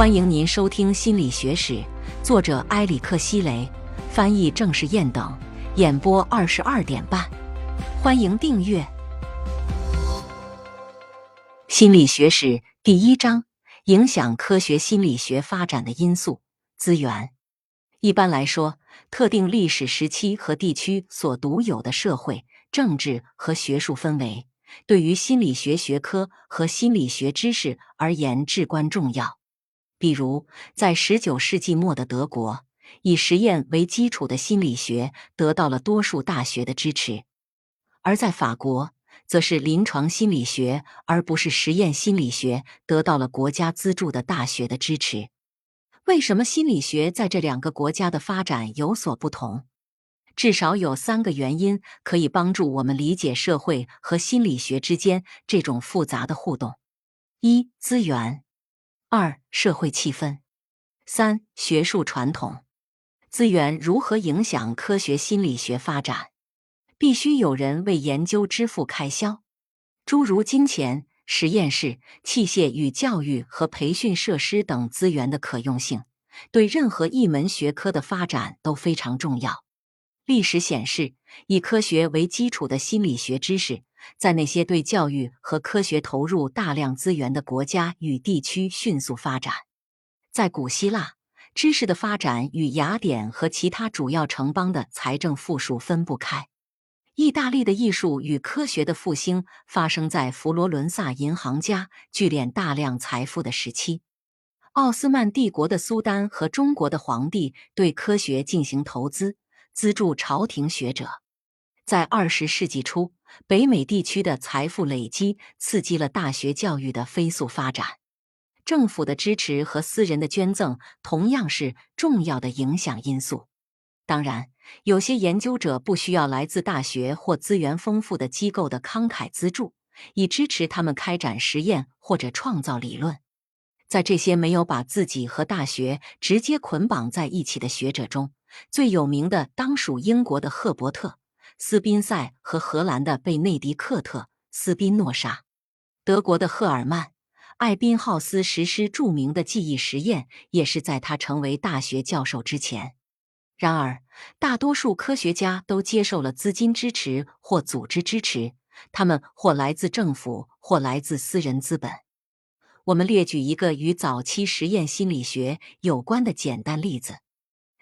欢迎您收听《心理学史》，作者埃里克希雷，翻译郑世燕等，演播二十二点半。欢迎订阅《心理学史》第一章：影响科学心理学发展的因素——资源。一般来说，特定历史时期和地区所独有的社会、政治和学术氛围，对于心理学学科和心理学知识而言至关重要。比如，在十九世纪末的德国，以实验为基础的心理学得到了多数大学的支持；而在法国，则是临床心理学而不是实验心理学得到了国家资助的大学的支持。为什么心理学在这两个国家的发展有所不同？至少有三个原因可以帮助我们理解社会和心理学之间这种复杂的互动：一、资源。二、社会气氛；三、学术传统。资源如何影响科学心理学发展？必须有人为研究支付开销，诸如金钱、实验室、器械与教育和培训设施等资源的可用性，对任何一门学科的发展都非常重要。历史显示，以科学为基础的心理学知识。在那些对教育和科学投入大量资源的国家与地区迅速发展。在古希腊，知识的发展与雅典和其他主要城邦的财政富庶分不开。意大利的艺术与科学的复兴发生在佛罗伦萨银行家聚敛大量财富的时期。奥斯曼帝国的苏丹和中国的皇帝对科学进行投资，资助朝廷学者。在二十世纪初。北美地区的财富累积刺激了大学教育的飞速发展，政府的支持和私人的捐赠同样是重要的影响因素。当然，有些研究者不需要来自大学或资源丰富的机构的慷慨资助，以支持他们开展实验或者创造理论。在这些没有把自己和大学直接捆绑在一起的学者中，最有名的当属英国的赫伯特。斯宾塞和荷兰的贝内迪克特·斯宾诺莎，德国的赫尔曼·艾宾浩斯实施著名的记忆实验，也是在他成为大学教授之前。然而，大多数科学家都接受了资金支持或组织支持，他们或来自政府，或来自私人资本。我们列举一个与早期实验心理学有关的简单例子：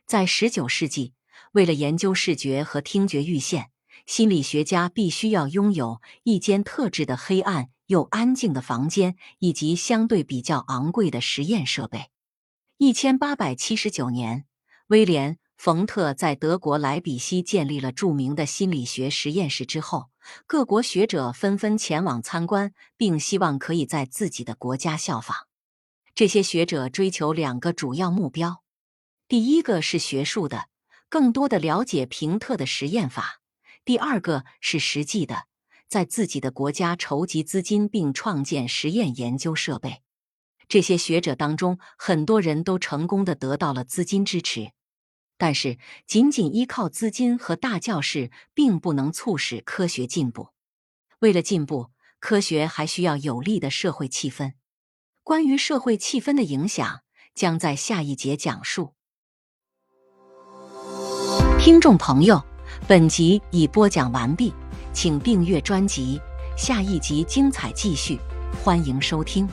在19世纪。为了研究视觉和听觉阈限，心理学家必须要拥有一间特制的黑暗又安静的房间，以及相对比较昂贵的实验设备。一千八百七十九年，威廉·冯特在德国莱比锡建立了著名的心理学实验室之后，各国学者纷纷前往参观，并希望可以在自己的国家效仿。这些学者追求两个主要目标：第一个是学术的。更多的了解平特的实验法。第二个是实际的，在自己的国家筹集资金并创建实验研究设备。这些学者当中，很多人都成功的得到了资金支持。但是，仅仅依靠资金和大教室，并不能促使科学进步。为了进步，科学还需要有利的社会气氛。关于社会气氛的影响，将在下一节讲述。听众朋友，本集已播讲完毕，请订阅专辑，下一集精彩继续，欢迎收听。